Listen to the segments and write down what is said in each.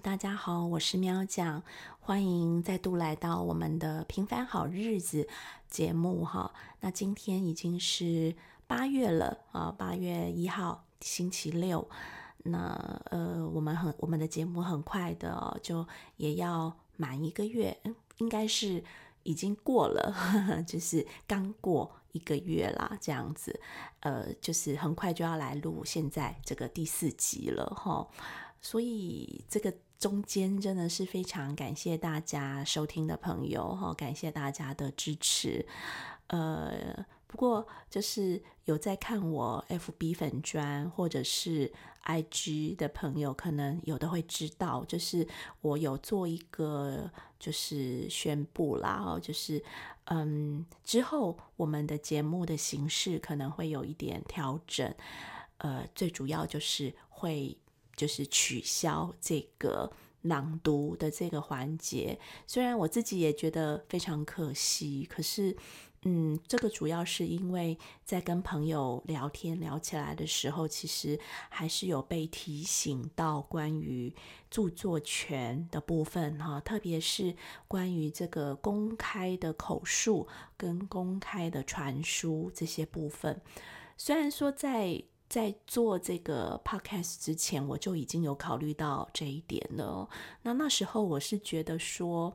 大家好，我是喵酱，欢迎再度来到我们的平凡好日子节目哈。那今天已经是八月了啊，八月一号星期六。那呃，我们很我们的节目很快的就也要满一个月，应该是已经过了，就是刚过一个月啦，这样子。呃，就是很快就要来录现在这个第四集了哈。所以这个中间真的是非常感谢大家收听的朋友哈，感谢大家的支持。呃，不过就是有在看我 FB 粉砖或者是 IG 的朋友，可能有的会知道，就是我有做一个就是宣布啦，哦，就是嗯，之后我们的节目的形式可能会有一点调整，呃，最主要就是会。就是取消这个朗读的这个环节，虽然我自己也觉得非常可惜，可是，嗯，这个主要是因为在跟朋友聊天聊起来的时候，其实还是有被提醒到关于著作权的部分哈，特别是关于这个公开的口述跟公开的传输这些部分，虽然说在。在做这个 podcast 之前，我就已经有考虑到这一点了。那那时候我是觉得说，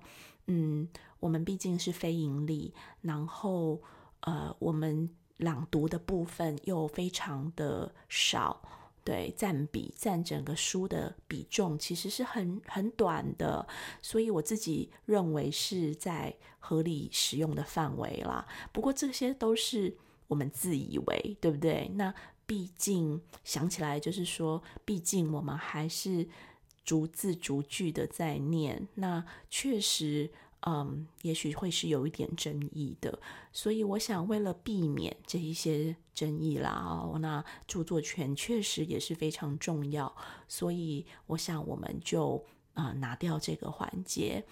嗯，我们毕竟是非盈利，然后呃，我们朗读的部分又非常的少，对，占比占整个书的比重其实是很很短的，所以我自己认为是在合理使用的范围啦。不过这些都是我们自以为，对不对？那。毕竟想起来，就是说，毕竟我们还是逐字逐句的在念，那确实，嗯，也许会是有一点争议的。所以，我想为了避免这一些争议啦，哦，那著作权确实也是非常重要。所以，我想我们就啊拿掉这个环节。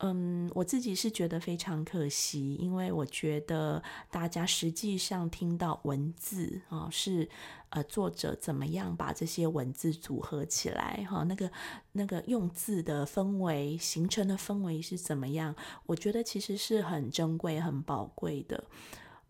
嗯，我自己是觉得非常可惜，因为我觉得大家实际上听到文字啊，是呃作者怎么样把这些文字组合起来哈，那个那个用字的氛围形成的氛围是怎么样？我觉得其实是很珍贵、很宝贵的。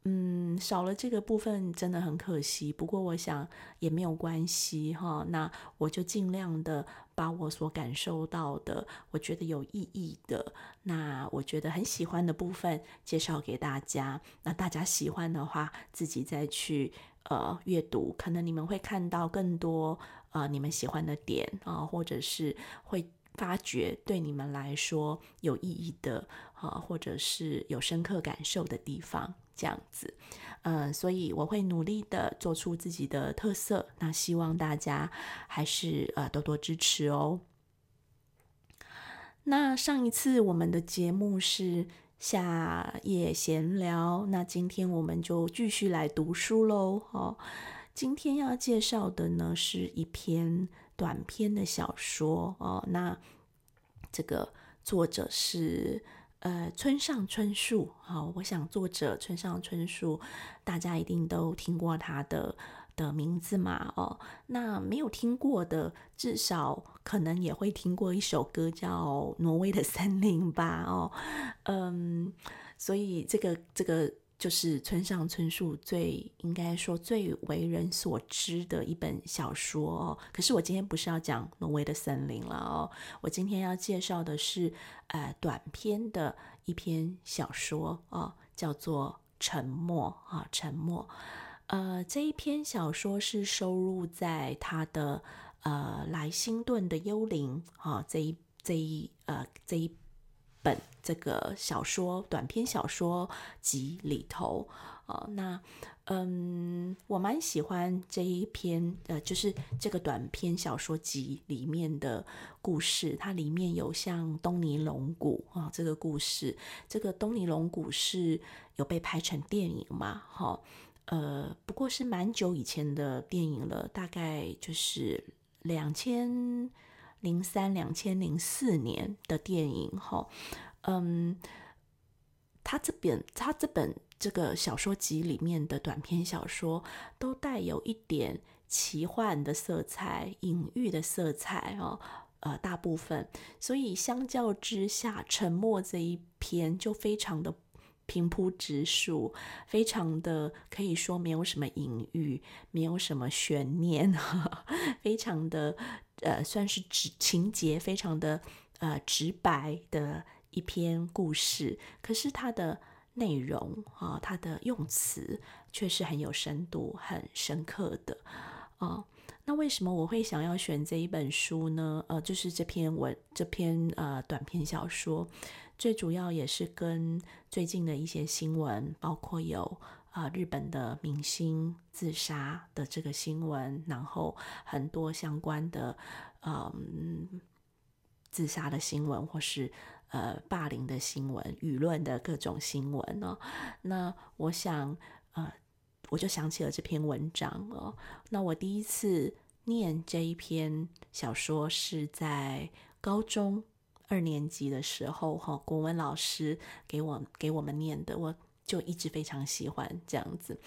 嗯，少了这个部分真的很可惜。不过我想也没有关系哈。那我就尽量的把我所感受到的，我觉得有意义的，那我觉得很喜欢的部分介绍给大家。那大家喜欢的话，自己再去呃阅读，可能你们会看到更多呃你们喜欢的点啊，或者是会发掘对你们来说有意义的啊，或者是有深刻感受的地方。这样子，嗯，所以我会努力的做出自己的特色。那希望大家还是呃多多支持哦。那上一次我们的节目是夏夜闲聊，那今天我们就继续来读书喽。哦，今天要介绍的呢是一篇短篇的小说哦。那这个作者是。呃，村上春树，好，我想作者村上春树，大家一定都听过他的的名字嘛，哦，那没有听过的，至少可能也会听过一首歌叫《挪威的森林》吧，哦，嗯，所以这个这个。就是村上春树最应该说最为人所知的一本小说哦。可是我今天不是要讲《挪威的森林》了哦，我今天要介绍的是呃短篇的一篇小说哦，叫做《沉默》啊，《沉默》。呃，这一篇小说是收录在他的呃莱辛顿的幽灵啊这一这一呃这一。本这个小说短篇小说集里头，哦，那嗯，我蛮喜欢这一篇，呃，就是这个短篇小说集里面的故事。它里面有像东尼龙骨啊，这个故事，这个东尼龙骨是有被拍成电影嘛？哈，呃，不过是蛮久以前的电影了，大概就是两千。零三两千零四年的电影，哈，嗯，他这本他这本这个小说集里面的短篇小说，都带有一点奇幻的色彩、隐喻的色彩哦。呃大部分，所以相较之下，沉默这一篇就非常的平铺直述，非常的可以说没有什么隐喻，没有什么悬念，非常的呃算是直情节非常的呃直白的一篇故事，可是它的。内容啊，它的用词却是很有深度、很深刻的啊。那为什么我会想要选这一本书呢？呃，就是这篇文、这篇呃短篇小说，最主要也是跟最近的一些新闻，包括有啊日本的明星自杀的这个新闻，然后很多相关的嗯自杀的新闻，或是。呃，霸凌的新闻，舆论的各种新闻哦。那我想，呃，我就想起了这篇文章哦。那我第一次念这一篇小说是在高中二年级的时候，哈，国文老师给我给我们念的，我就一直非常喜欢这样子。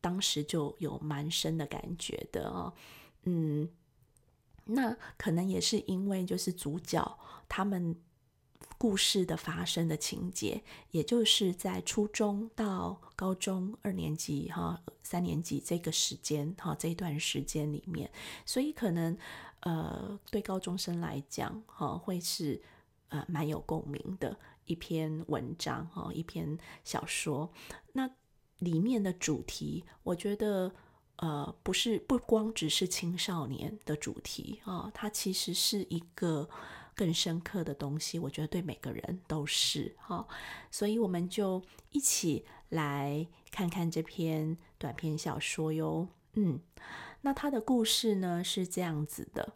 当时就有蛮深的感觉的哦。嗯，那可能也是因为就是主角他们。故事的发生的情节，也就是在初中到高中二年级、哈三年级这个时间，哈这一段时间里面，所以可能呃对高中生来讲，哈会是呃蛮有共鸣的一篇文章，哈一篇小说。那里面的主题，我觉得呃不是不光只是青少年的主题啊，它其实是一个。更深刻的东西，我觉得对每个人都是哈，所以我们就一起来看看这篇短篇小说哟。嗯，那他的故事呢是这样子的。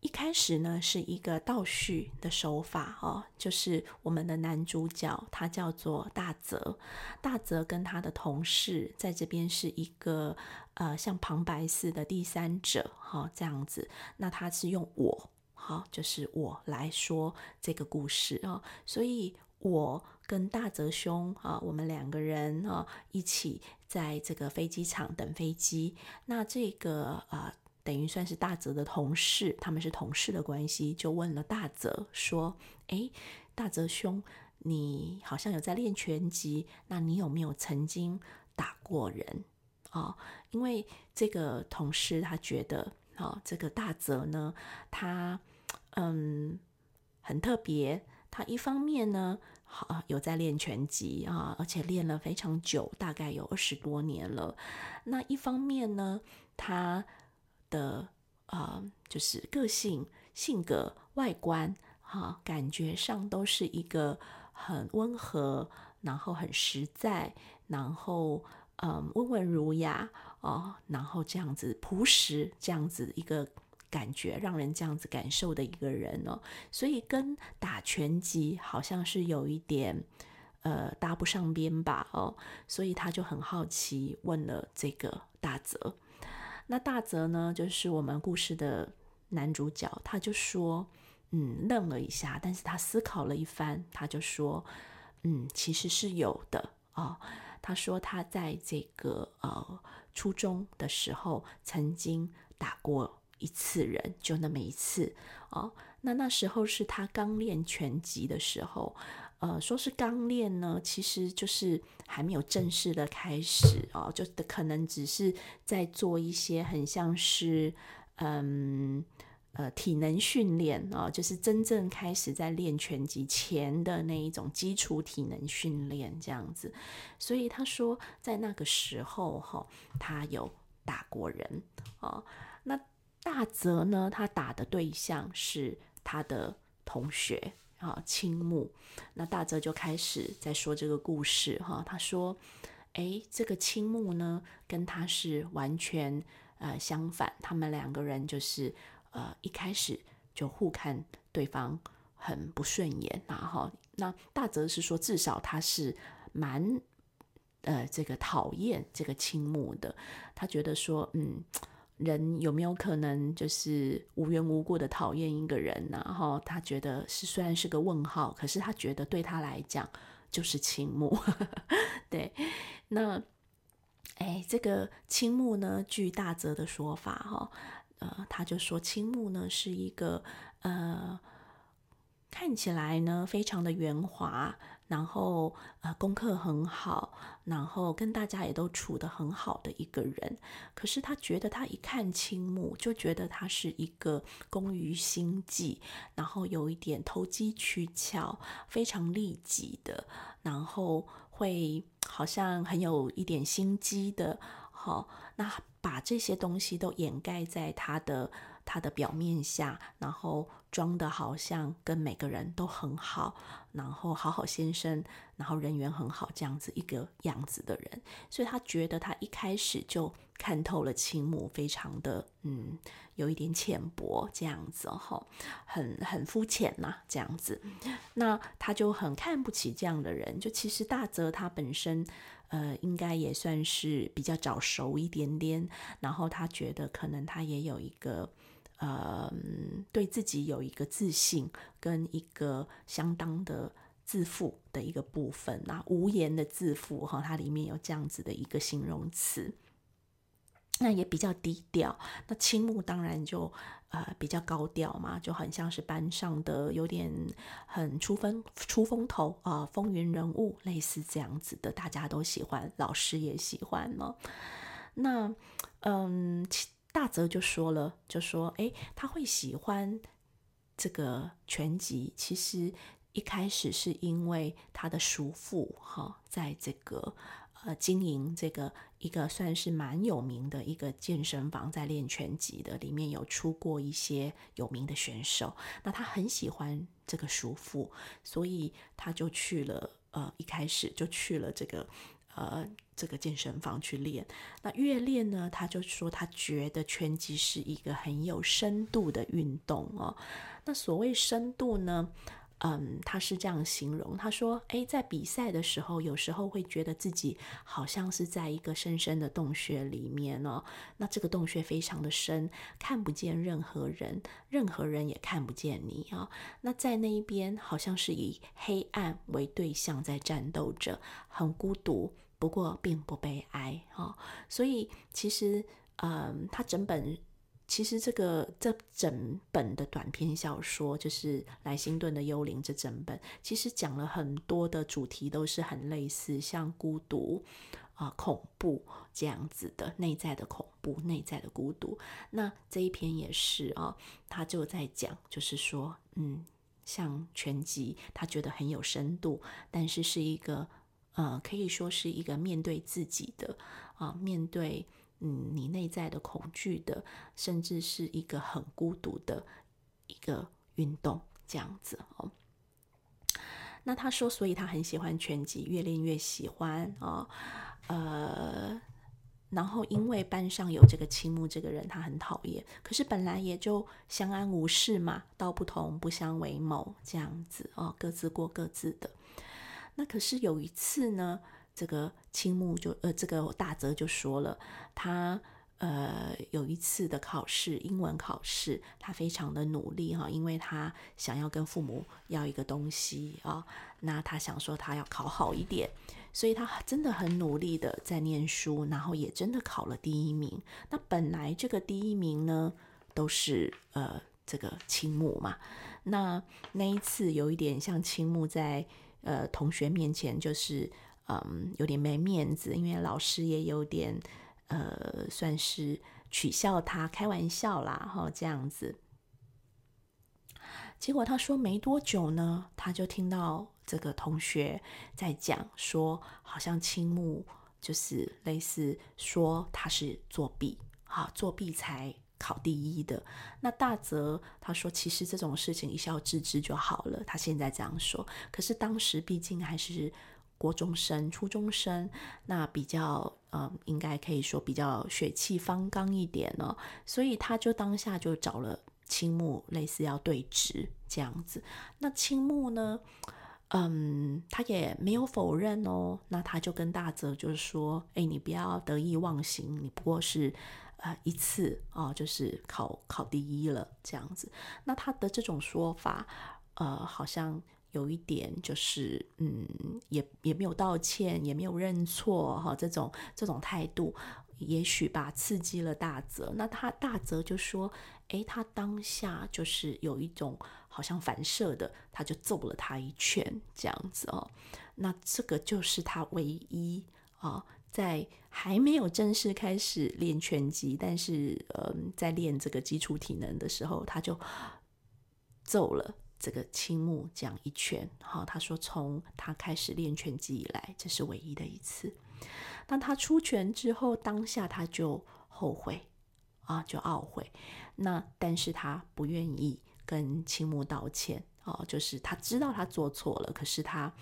一开始呢是一个倒叙的手法哦，就是我们的男主角他叫做大泽，大泽跟他的同事在这边是一个呃像旁白似的第三者哈这样子，那他是用我好就是我来说这个故事啊，所以我跟大泽兄啊我们两个人啊一起在这个飞机场等飞机，那这个啊。等于算是大泽的同事，他们是同事的关系，就问了大泽说：“哎，大泽兄，你好像有在练拳击，那你有没有曾经打过人啊？因为这个同事他觉得，啊，这个大泽呢，他嗯很特别，他一方面呢，好有在练拳击啊，而且练了非常久，大概有二十多年了。那一方面呢，他。的啊，就是个性、性格、外观，哈，感觉上都是一个很温和，然后很实在，然后嗯，温文儒雅哦，然后这样子朴实，这样子一个感觉，让人这样子感受的一个人哦，所以跟打拳击好像是有一点呃搭不上边吧哦，所以他就很好奇，问了这个大泽。那大泽呢，就是我们故事的男主角，他就说，嗯，愣了一下，但是他思考了一番，他就说，嗯，其实是有的啊。他说他在这个呃初中的时候曾经打过一次人，就那么一次哦。那那时候是他刚练拳击的时候。呃，说是刚练呢，其实就是还没有正式的开始哦，就可能只是在做一些很像是嗯呃体能训练哦，就是真正开始在练拳击前的那一种基础体能训练这样子。所以他说，在那个时候哈，他有打过人哦。那大泽呢，他打的对象是他的同学。啊，青木，那大泽就开始在说这个故事哈。他说：“哎，这个青木呢，跟他是完全呃相反，他们两个人就是呃一开始就互看对方很不顺眼然后那大泽是说，至少他是蛮呃这个讨厌这个青木的，他觉得说，嗯。”人有没有可能就是无缘无故的讨厌一个人呢？哈，他觉得是虽然是个问号，可是他觉得对他来讲就是青木。对，那哎，这个青木呢，据大泽的说法哈，呃，他就说青木呢是一个呃，看起来呢非常的圆滑。然后，呃，功课很好，然后跟大家也都处得很好的一个人。可是他觉得，他一看青木，就觉得他是一个工于心计，然后有一点投机取巧，非常利己的，然后会好像很有一点心机的。好，那把这些东西都掩盖在他的他的表面下，然后。装的好像跟每个人都很好，然后好好先生，然后人缘很好这样子一个样子的人，所以他觉得他一开始就看透了青木，非常的嗯，有一点浅薄这样子哈，很很肤浅呐这样子，那他就很看不起这样的人。就其实大泽他本身呃，应该也算是比较早熟一点点，然后他觉得可能他也有一个。呃，对自己有一个自信，跟一个相当的自负的一个部分那无言的自负哈，它里面有这样子的一个形容词。那也比较低调。那青木当然就呃比较高调嘛，就很像是班上的有点很出风出风头啊，风云人物类似这样子的，大家都喜欢，老师也喜欢呢。那嗯。大泽就说了，就说：“哎，他会喜欢这个拳击，其实一开始是因为他的叔父哈，在这个呃经营这个一个算是蛮有名的一个健身房，在练拳击的，里面有出过一些有名的选手。那他很喜欢这个叔父，所以他就去了。呃，一开始就去了这个。”呃，这个健身房去练，那越练呢，他就说他觉得拳击是一个很有深度的运动哦。那所谓深度呢，嗯，他是这样形容，他说，诶，在比赛的时候，有时候会觉得自己好像是在一个深深的洞穴里面哦。那这个洞穴非常的深，看不见任何人，任何人也看不见你啊。那在那一边，好像是以黑暗为对象在战斗着，很孤独。不过并不悲哀哈，所以其实，嗯，他整本其实这个这整本的短篇小说就是莱辛顿的《幽灵》这整本，其实讲了很多的主题都是很类似，像孤独啊、恐怖这样子的内在的恐怖、内在的孤独。那这一篇也是啊，他就在讲，就是说，嗯，像全集，他觉得很有深度，但是是一个。呃，可以说是一个面对自己的啊，面对嗯你内在的恐惧的，甚至是一个很孤独的一个运动这样子哦。那他说，所以他很喜欢拳击，越练越喜欢啊。呃，然后因为班上有这个青木这个人，他很讨厌，可是本来也就相安无事嘛，道不同不相为谋这样子哦，各自过各自的。那可是有一次呢，这个青木就呃，这个大泽就说了，他呃有一次的考试，英文考试，他非常的努力哈，因为他想要跟父母要一个东西啊，那他想说他要考好一点，所以他真的很努力的在念书，然后也真的考了第一名。那本来这个第一名呢，都是呃这个青木嘛，那那一次有一点像青木在。呃，同学面前就是嗯，有点没面子，因为老师也有点呃，算是取笑他，开玩笑啦，哈，这样子。结果他说没多久呢，他就听到这个同学在讲说，好像青木就是类似说他是作弊，哈，作弊才。考第一的那大泽他说，其实这种事情一笑置之就好了。他现在这样说，可是当时毕竟还是国中生、初中生，那比较呃，应该可以说比较血气方刚一点哦，所以他就当下就找了青木，类似要对质这样子。那青木呢，嗯，他也没有否认哦。那他就跟大泽就是说，哎，你不要得意忘形，你不过是。呃，一次啊，就是考考第一了这样子。那他的这种说法，呃，好像有一点就是，嗯，也也没有道歉，也没有认错哈，这种这种态度，也许吧，刺激了大泽。那他大泽就说：“诶，他当下就是有一种好像反射的，他就揍了他一拳，这样子哦。那这个就是他唯一啊，在还没有正式开始练拳击，但是嗯，在练这个基础体能的时候，他就揍了这个青木这样一拳。好，他说从他开始练拳击以来，这是唯一的一次。”当他出拳之后，当下他就后悔啊，就懊悔。那但是他不愿意跟青木道歉哦，就是他知道他做错了，可是他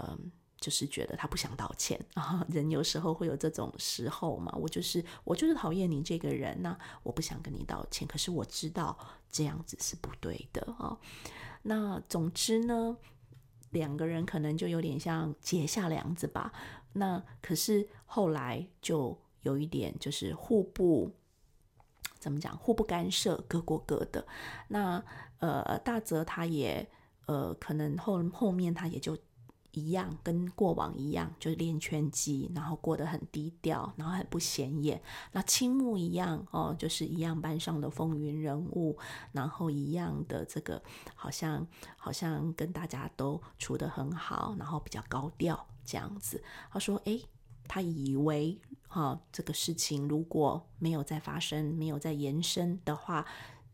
嗯，就是觉得他不想道歉 啊。人有时候会有这种时候嘛，我就是我就是讨厌你这个人，那我不想跟你道歉，可是我知道这样子是不对的啊。那总之呢，两个人可能就有点像结下梁子吧。那可是后来就有一点，就是互不怎么讲，互不干涉，各过各的。那呃，大泽他也呃，可能后后面他也就一样，跟过往一样，就是练拳击，然后过得很低调，然后很不显眼。那青木一样哦，就是一样班上的风云人物，然后一样的这个好像好像跟大家都处得很好，然后比较高调。这样子，他说：“诶，他以为哈这个事情如果没有再发生，没有再延伸的话，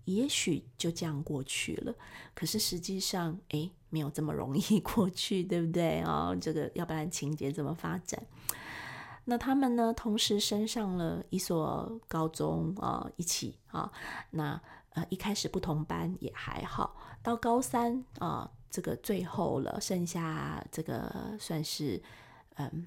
也许就这样过去了。可是实际上，诶，没有这么容易 过去，对不对啊？这个要不然情节怎么发展？那他们呢，同时升上了一所高中啊，一起啊。那呃，一开始不同班也还好，到高三啊。”这个最后了，剩下这个算是，嗯，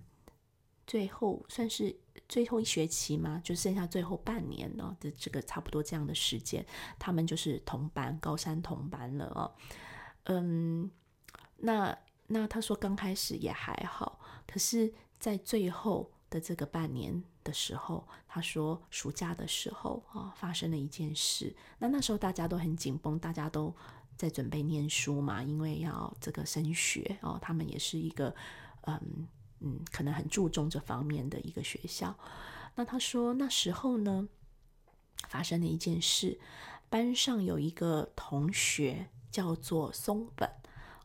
最后算是最后一学期嘛，就剩下最后半年了的这个差不多这样的时间，他们就是同班，高三同班了哦。嗯，那那他说刚开始也还好，可是在最后的这个半年的时候，他说暑假的时候啊，发生了一件事，那那时候大家都很紧绷，大家都。在准备念书嘛，因为要这个升学哦，他们也是一个嗯嗯，可能很注重这方面的一个学校。那他说那时候呢，发生了一件事，班上有一个同学叫做松本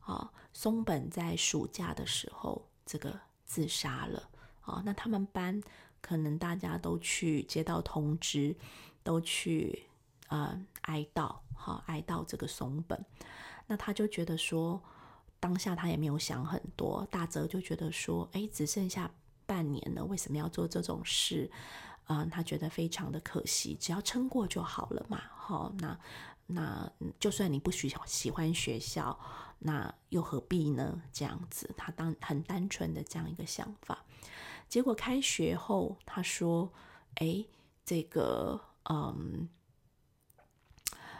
啊，松本在暑假的时候这个自杀了啊。那他们班可能大家都去接到通知，都去呃哀悼。好，哀悼这个松本，那他就觉得说，当下他也没有想很多。大泽就觉得说，哎，只剩下半年了，为什么要做这种事？嗯，他觉得非常的可惜，只要撑过就好了嘛。好，那那就算你不喜喜欢学校，那又何必呢？这样子，他当很单纯的这样一个想法。结果开学后，他说，哎，这个，嗯。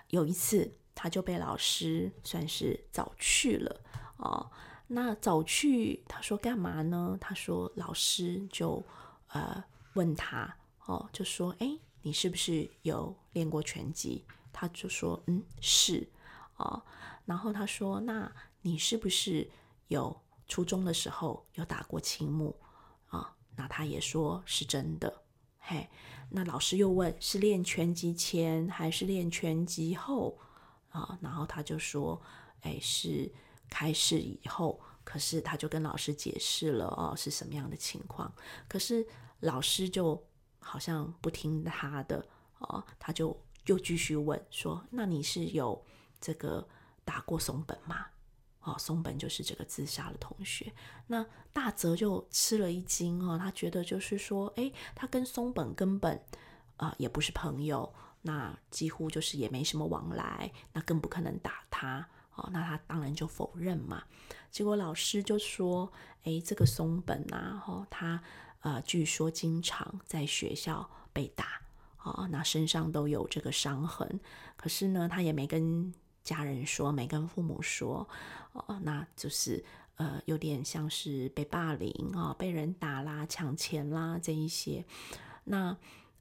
有一次，他就被老师算是早去了哦。那早去，他说干嘛呢？他说老师就呃问他哦，就说哎，你是不是有练过拳击？他就说嗯是哦。然后他说那你是不是有初中的时候有打过青木啊？那他也说是真的。嘿，那老师又问是练拳击前还是练拳击后啊？然后他就说，哎，是开始以后。可是他就跟老师解释了哦，是什么样的情况。可是老师就好像不听他的哦，他就又继续问说，那你是有这个打过松本吗？哦，松本就是这个自杀的同学。那大泽就吃了一惊哦，他觉得就是说，哎，他跟松本根本啊也不是朋友，那几乎就是也没什么往来，那更不可能打他哦。那他当然就否认嘛。结果老师就说，哎，这个松本啊，哦，他呃据说经常在学校被打哦，那身上都有这个伤痕，可是呢，他也没跟。家人说没跟父母说，哦，那就是呃，有点像是被霸凌啊，被人打啦、抢钱啦这一些。那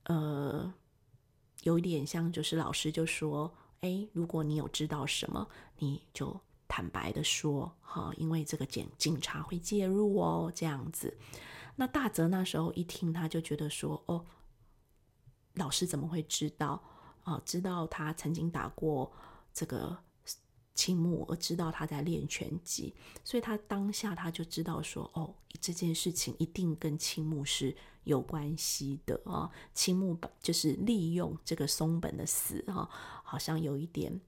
呃，有点像就是老师就说，哎，如果你有知道什么，你就坦白的说，哈，因为这个警警察会介入哦，这样子。那大泽那时候一听，他就觉得说：“哦，老师怎么会知道啊？知道他曾经打过这个青木，而知道他在练拳击，所以他当下他就知道说：哦，这件事情一定跟青木是有关系的啊！青木就是利用这个松本的死哈，好像有一点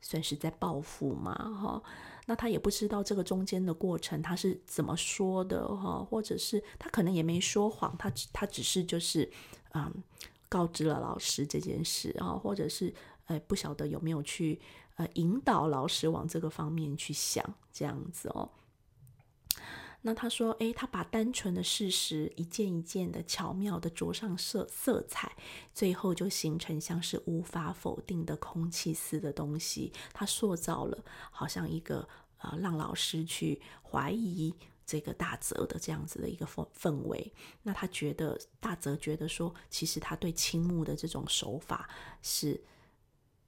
算是在报复嘛哈。”那他也不知道这个中间的过程他是怎么说的哈，或者是他可能也没说谎，他他只是就是嗯告知了老师这件事啊，或者是呃不晓得有没有去呃引导老师往这个方面去想这样子哦。那他说，诶，他把单纯的事实一件一件的巧妙的着上色色彩，最后就形成像是无法否定的空气似的东西。他塑造了好像一个呃，让老师去怀疑这个大泽的这样子的一个氛氛围。那他觉得大泽觉得说，其实他对青木的这种手法是。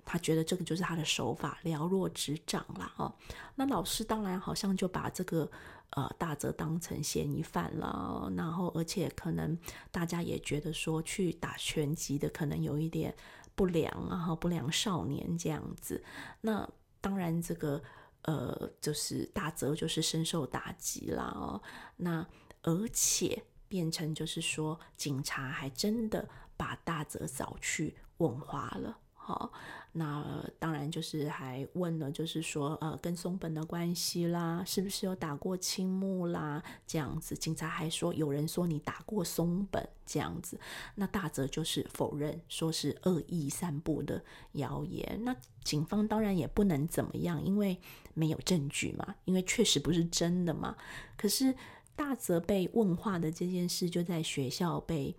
他觉得这个就是他的手法，了若指掌了哦。那老师当然好像就把这个呃大泽当成嫌疑犯了，然后而且可能大家也觉得说去打拳击的可能有一点不良啊，不良少年这样子。那当然这个呃就是大泽就是深受打击啦哦。那而且变成就是说警察还真的把大泽找去问话了。好，那当然就是还问了，就是说，呃，跟松本的关系啦，是不是有打过青木啦？这样子，警察还说有人说你打过松本这样子，那大泽就是否认，说是恶意散布的谣言。那警方当然也不能怎么样，因为没有证据嘛，因为确实不是真的嘛。可是大泽被问话的这件事就在学校被。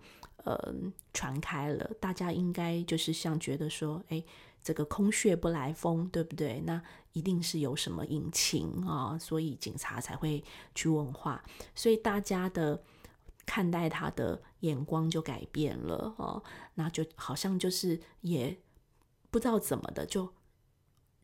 呃，传开了，大家应该就是像觉得说，哎，这个空穴不来风，对不对？那一定是有什么隐情啊，所以警察才会去问话，所以大家的看待他的眼光就改变了哦，那就好像就是也不知道怎么的就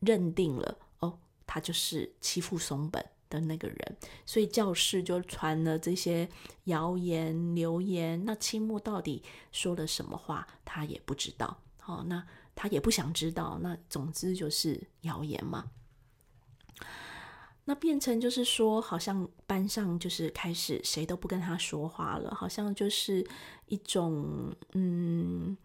认定了哦，他就是欺负松本。的那个人，所以教室就传了这些谣言流言。那青木到底说了什么话，他也不知道。好，那他也不想知道。那总之就是谣言嘛。那变成就是说，好像班上就是开始谁都不跟他说话了，好像就是一种嗯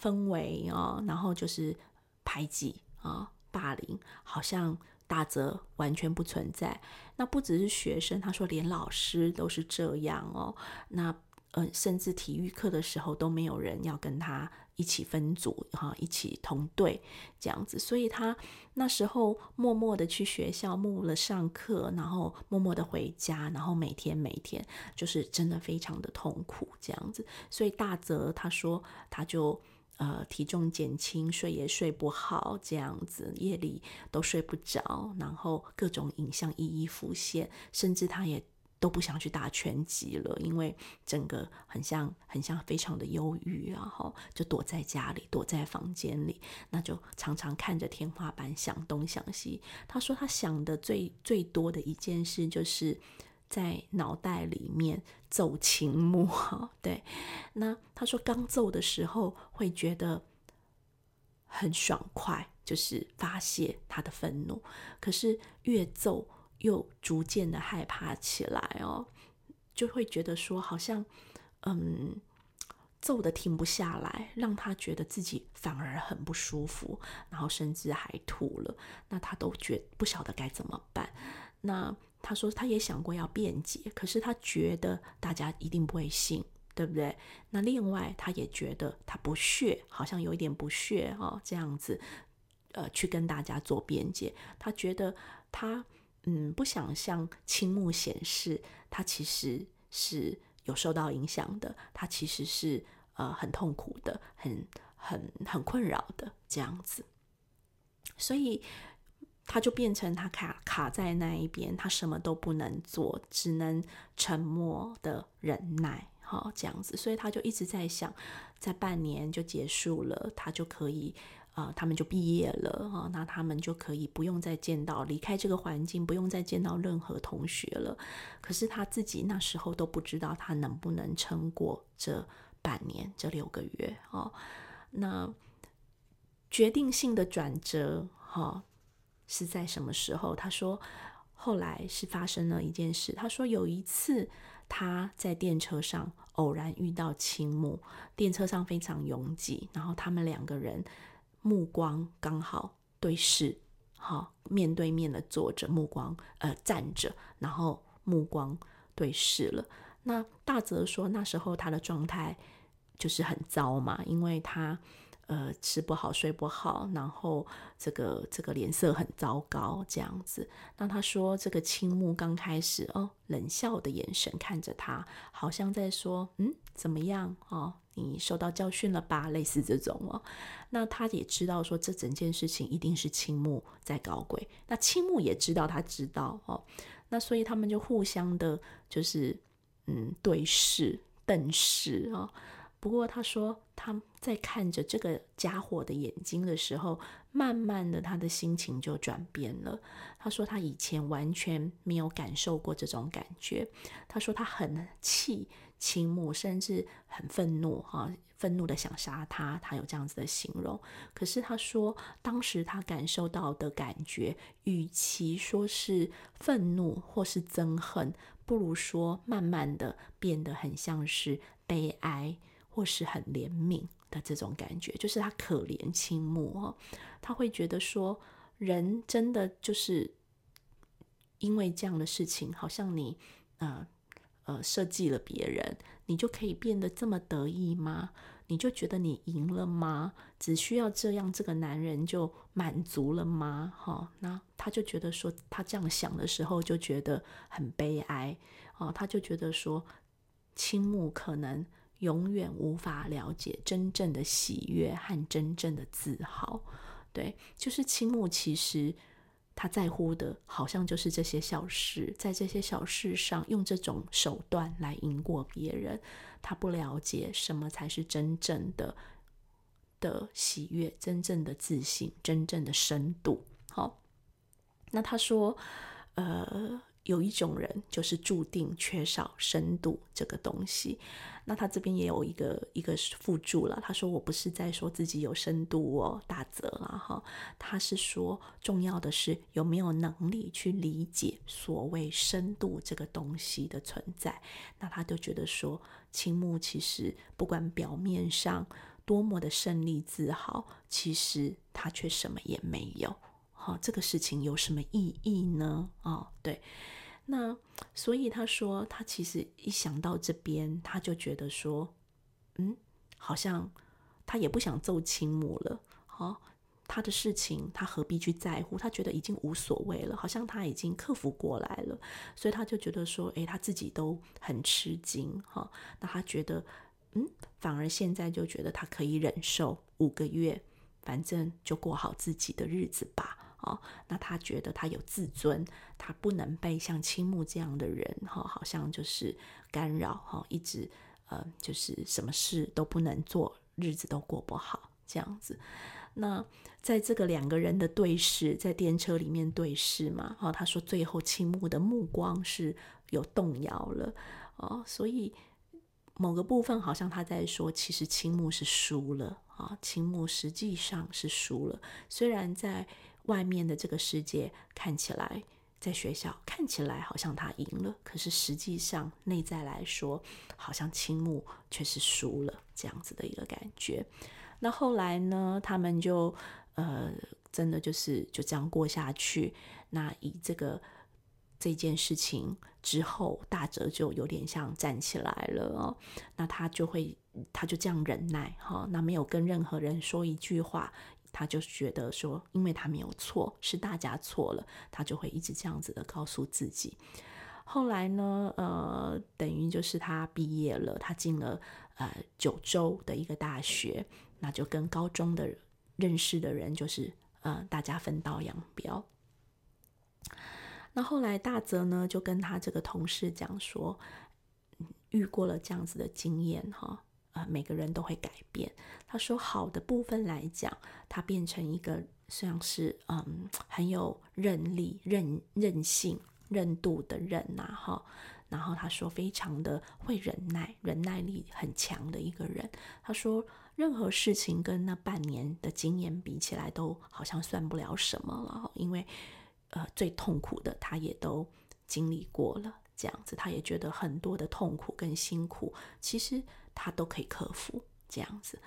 氛围啊，然后就是排挤啊、霸凌，好像。大则完全不存在，那不只是学生，他说连老师都是这样哦。那呃，甚至体育课的时候都没有人要跟他一起分组哈，一起同队这样子。所以他那时候默默的去学校，默默的上课，然后默默的回家，然后每天每天就是真的非常的痛苦这样子。所以大泽他说他就。呃，体重减轻，睡也睡不好，这样子夜里都睡不着，然后各种影像一一浮现，甚至他也都不想去打拳击了，因为整个很像很像非常的忧郁，然后就躲在家里，躲在房间里，那就常常看着天花板想东想西。他说他想的最最多的一件事就是。在脑袋里面奏琴木，对，那他说刚奏的时候会觉得很爽快，就是发泄他的愤怒，可是越奏又逐渐的害怕起来哦，就会觉得说好像嗯揍的停不下来，让他觉得自己反而很不舒服，然后甚至还吐了，那他都觉不晓得该怎么办，那。他说他也想过要辩解，可是他觉得大家一定不会信，对不对？那另外他也觉得他不屑，好像有一点不屑哦，这样子，呃，去跟大家做辩解。他觉得他嗯不想向青木显示他其实是有受到影响的，他其实是呃很痛苦的，很很很困扰的这样子，所以。他就变成他卡卡在那一边，他什么都不能做，只能沉默的忍耐，哈，这样子。所以他就一直在想，在半年就结束了，他就可以啊，他们就毕业了啊，那他们就可以不用再见到离开这个环境，不用再见到任何同学了。可是他自己那时候都不知道他能不能撑过这半年、这六个月哦。那决定性的转折哈是在什么时候？他说，后来是发生了一件事。他说有一次他在电车上偶然遇到青木，电车上非常拥挤，然后他们两个人。目光刚好对视，好面对面的坐着，目光呃站着，然后目光对视了。那大泽说，那时候他的状态就是很糟嘛，因为他。呃，吃不好，睡不好，然后这个这个脸色很糟糕，这样子。那他说，这个青木刚开始哦，冷笑的眼神看着他，好像在说，嗯，怎么样哦？你受到教训了吧？类似这种哦。那他也知道说，这整件事情一定是青木在搞鬼。那青木也知道，他知道哦。那所以他们就互相的，就是嗯，对视、瞪视啊。不过他说，他在看着这个家伙的眼睛的时候，慢慢的他的心情就转变了。他说他以前完全没有感受过这种感觉。他说他很气青木，甚至很愤怒，哈，愤怒的想杀他。他有这样子的形容。可是他说，当时他感受到的感觉，与其说是愤怒或是憎恨，不如说慢慢的变得很像是悲哀。或是很怜悯的这种感觉，就是他可怜青木哦，他会觉得说，人真的就是因为这样的事情，好像你呃呃设计了别人，你就可以变得这么得意吗？你就觉得你赢了吗？只需要这样，这个男人就满足了吗？哈，那他就觉得说，他这样想的时候就觉得很悲哀哦，他就觉得说，青木可能。永远无法了解真正的喜悦和真正的自豪，对，就是青木。其实他在乎的，好像就是这些小事，在这些小事上用这种手段来赢过别人。他不了解什么才是真正的的喜悦，真正的自信，真正的深度。好，那他说，呃。有一种人就是注定缺少深度这个东西，那他这边也有一个一个附注了。他说：“我不是在说自己有深度哦，大泽啊哈，他是说重要的是有没有能力去理解所谓深度这个东西的存在。那他就觉得说，青木其实不管表面上多么的胜利自豪，其实他却什么也没有。好，这个事情有什么意义呢？哦，对。”那所以他说，他其实一想到这边，他就觉得说，嗯，好像他也不想揍青木了。好，他的事情他何必去在乎？他觉得已经无所谓了，好像他已经克服过来了。所以他就觉得说，诶，他自己都很吃惊哈。那他觉得，嗯，反而现在就觉得他可以忍受五个月，反正就过好自己的日子吧。哦，那他觉得他有自尊，他不能被像青木这样的人哈，好像就是干扰哈，一直呃，就是什么事都不能做，日子都过不好这样子。那在这个两个人的对视，在电车里面对视嘛，哦，他说最后青木的目光是有动摇了哦，所以某个部分好像他在说，其实青木是输了啊，青木实际上是输了，虽然在。外面的这个世界看起来，在学校看起来好像他赢了，可是实际上内在来说，好像青木却是输了这样子的一个感觉。那后来呢，他们就呃，真的就是就这样过下去。那以这个这件事情之后，大哲就有点像站起来了哦。那他就会，他就这样忍耐哈，那没有跟任何人说一句话。他就觉得说，因为他没有错，是大家错了，他就会一直这样子的告诉自己。后来呢，呃，等于就是他毕业了，他进了呃九州的一个大学，那就跟高中的认识的人就是呃大家分道扬镳。那后来大泽呢就跟他这个同事讲说，遇过了这样子的经验哈。呃，每个人都会改变。他说，好的部分来讲，他变成一个像是嗯很有韧力、韧韧性、韧度的人呐，哈。然后他说，非常的会忍耐，忍耐力很强的一个人。他说，任何事情跟那半年的经验比起来，都好像算不了什么了，因为呃，最痛苦的他也都经历过了。这样子，他也觉得很多的痛苦跟辛苦，其实他都可以克服。这样子，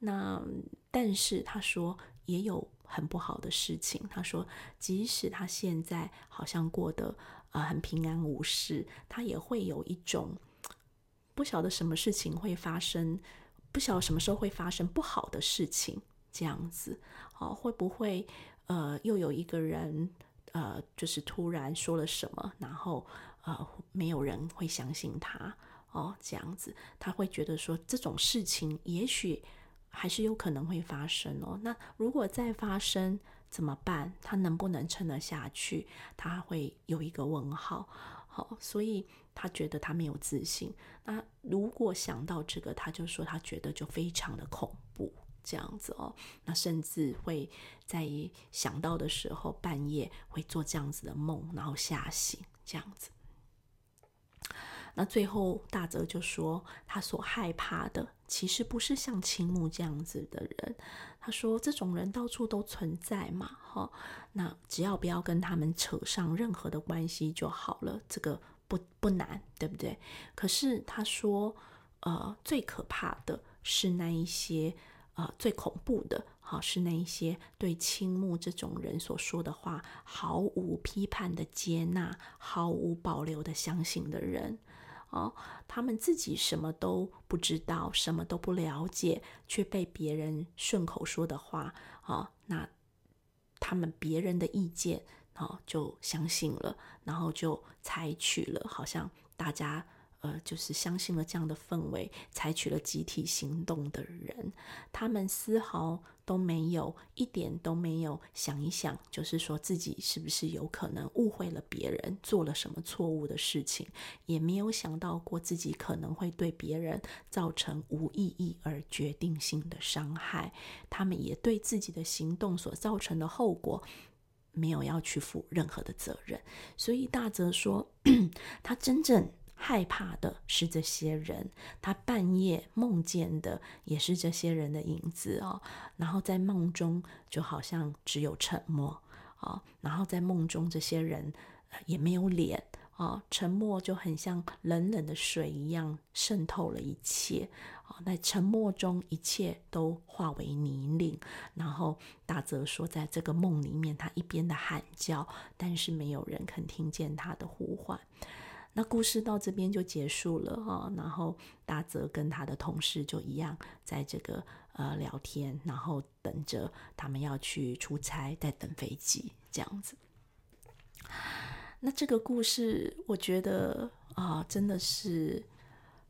那但是他说也有很不好的事情。他说，即使他现在好像过得啊很平安无事，他也会有一种不晓得什么事情会发生，不晓得什么时候会发生不好的事情。这样子，哦，会不会呃又有一个人呃就是突然说了什么，然后。呃，没有人会相信他哦，这样子，他会觉得说这种事情也许还是有可能会发生哦。那如果再发生怎么办？他能不能撑得下去？他会有一个问号。好，所以他觉得他没有自信。那如果想到这个，他就说他觉得就非常的恐怖，这样子哦。那甚至会在想到的时候，半夜会做这样子的梦，然后吓醒，这样子。那最后大泽就说，他所害怕的其实不是像青木这样子的人。他说，这种人到处都存在嘛，哈。那只要不要跟他们扯上任何的关系就好了，这个不不难，对不对？可是他说，呃，最可怕的是那一些，呃，最恐怖的，哈，是那一些对青木这种人所说的话毫无批判的接纳，毫无保留的相信的人。哦，他们自己什么都不知道，什么都不了解，却被别人顺口说的话，哦，那他们别人的意见，哦，就相信了，然后就采取了，好像大家。呃，就是相信了这样的氛围，采取了集体行动的人，他们丝毫都没有一点都没有想一想，就是说自己是不是有可能误会了别人，做了什么错误的事情，也没有想到过自己可能会对别人造成无意义而决定性的伤害。他们也对自己的行动所造成的后果，没有要去负任何的责任。所以大泽说，他真正。害怕的是这些人，他半夜梦见的也是这些人的影子哦。然后在梦中就好像只有沉默啊，然后在梦中这些人也没有脸啊，沉默就很像冷冷的水一样渗透了一切啊。在沉默中，一切都化为泥泞。然后大泽说，在这个梦里面，他一边的喊叫，但是没有人肯听见他的呼唤。那故事到这边就结束了哈，然后大泽跟他的同事就一样在这个呃聊天，然后等着他们要去出差，在等飞机这样子。那这个故事我觉得啊，真的是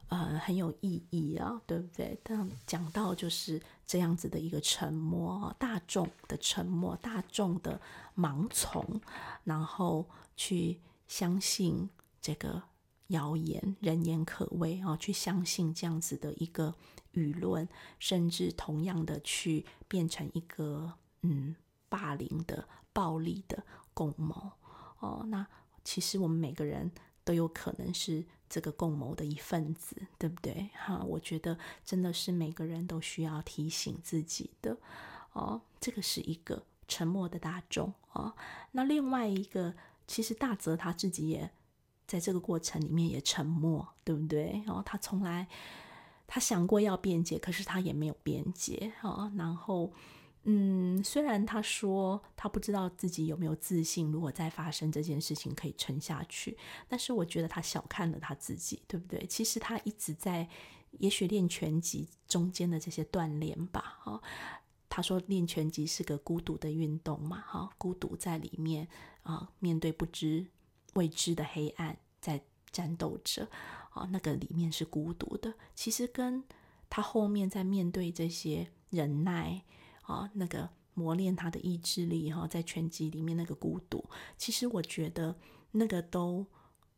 呃很有意义啊，对不对？但讲到就是这样子的一个沉默，大众的沉默，大众的盲从，然后去相信。这个谣言人言可畏啊，去相信这样子的一个舆论，甚至同样的去变成一个嗯霸凌的、暴力的共谋哦。那其实我们每个人都有可能是这个共谋的一份子，对不对？哈，我觉得真的是每个人都需要提醒自己的哦。这个是一个沉默的大众啊。那另外一个，其实大泽他自己也。在这个过程里面也沉默，对不对？然后他从来他想过要辩解，可是他也没有辩解啊。然后，嗯，虽然他说他不知道自己有没有自信，如果再发生这件事情可以撑下去，但是我觉得他小看了他自己，对不对？其实他一直在，也许练拳击中间的这些锻炼吧。哈，他说练拳击是个孤独的运动嘛，哈，孤独在里面啊，面对不知。未知的黑暗在战斗着，啊，那个里面是孤独的。其实跟他后面在面对这些忍耐，啊，那个磨练他的意志力，哈，在拳击里面那个孤独，其实我觉得那个都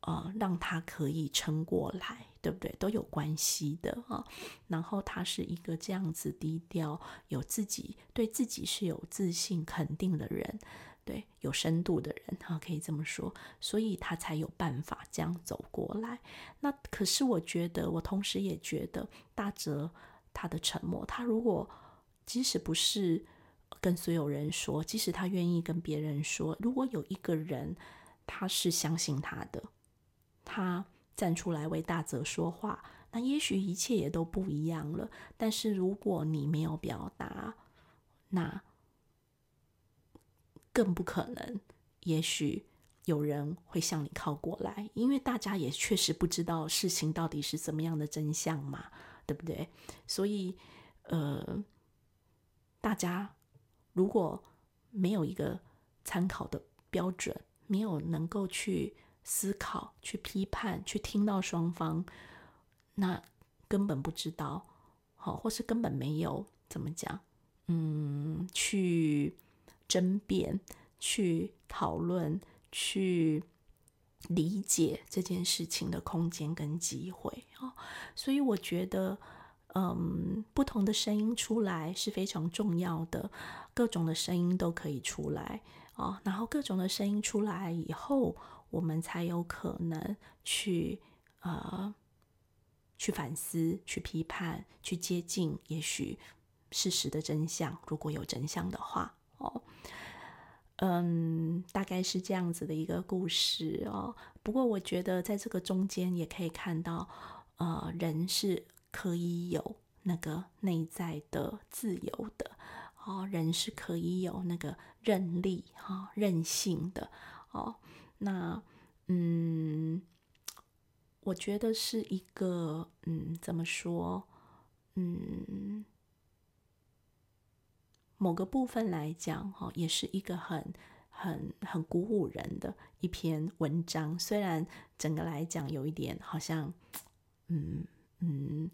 呃，让他可以撑过来，对不对？都有关系的啊。然后他是一个这样子低调、有自己对自己是有自信、肯定的人，对，有深度的人哈，可以这么说。所以他才有办法这样走过来。那可是我觉得，我同时也觉得大哲他的沉默，他如果即使不是跟所有人说，即使他愿意跟别人说，如果有一个人他是相信他的。他站出来为大泽说话，那也许一切也都不一样了。但是如果你没有表达，那更不可能。也许有人会向你靠过来，因为大家也确实不知道事情到底是怎么样的真相嘛，对不对？所以，呃，大家如果没有一个参考的标准，没有能够去。思考、去批判、去听到双方，那根本不知道，好，或是根本没有怎么讲，嗯，去争辩、去讨论、去理解这件事情的空间跟机会啊。所以我觉得，嗯，不同的声音出来是非常重要的，各种的声音都可以出来啊。然后各种的声音出来以后。我们才有可能去呃去反思、去批判、去接近，也许事实的真相，如果有真相的话，哦，嗯，大概是这样子的一个故事哦。不过我觉得在这个中间也可以看到，呃，人是可以有那个内在的自由的，哦，人是可以有那个韧力、哈韧性的，哦。那，嗯，我觉得是一个，嗯，怎么说，嗯，某个部分来讲，哈，也是一个很、很、很鼓舞人的一篇文章。虽然整个来讲有一点好像，嗯嗯，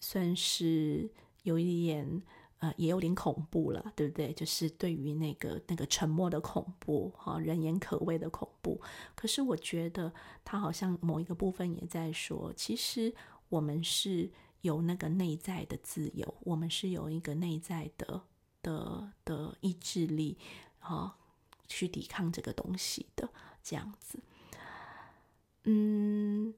算是有一点。呃，也有点恐怖了，对不对？就是对于那个那个沉默的恐怖，哈，人言可畏的恐怖。可是我觉得他好像某一个部分也在说，其实我们是有那个内在的自由，我们是有一个内在的的的意志力，哈，去抵抗这个东西的这样子。嗯。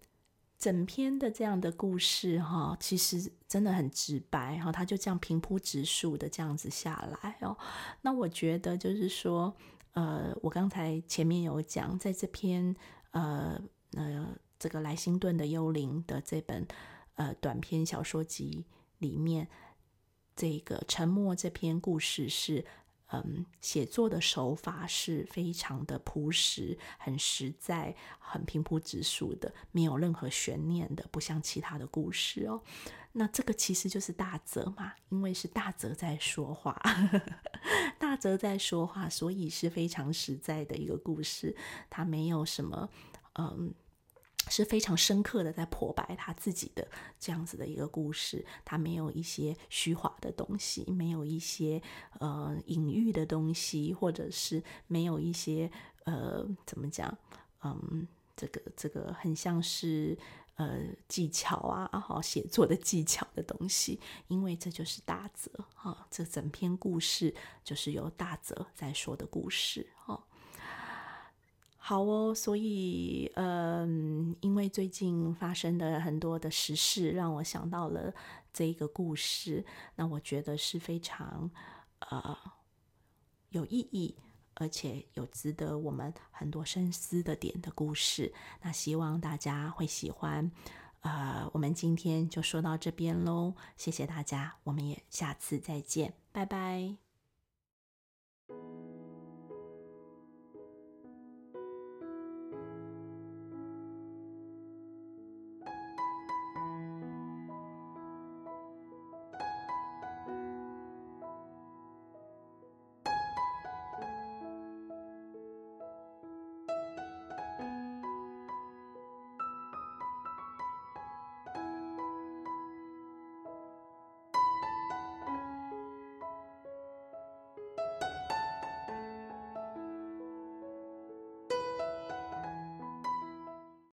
整篇的这样的故事，哈，其实真的很直白，哈，他就这样平铺直述的这样子下来哦。那我觉得就是说，呃，我刚才前面有讲，在这篇呃呃这个莱辛顿的幽灵的这本呃短篇小说集里面，这个沉默这篇故事是。嗯，写作的手法是非常的朴实、很实在、很平铺直述的，没有任何悬念的，不像其他的故事哦。那这个其实就是大泽嘛，因为是大泽在说话，大泽在说话，所以是非常实在的一个故事，它没有什么嗯。是非常深刻的在剖白他自己的这样子的一个故事，他没有一些虚华的东西，没有一些呃隐喻的东西，或者是没有一些呃怎么讲，嗯，这个这个很像是呃技巧啊，好写作的技巧的东西，因为这就是大泽哈，这整篇故事就是由大泽在说的故事哈。好哦，所以，嗯，因为最近发生的很多的时事，让我想到了这一个故事。那我觉得是非常，呃，有意义，而且有值得我们很多深思的点的故事。那希望大家会喜欢。呃，我们今天就说到这边喽，谢谢大家，我们也下次再见，拜拜。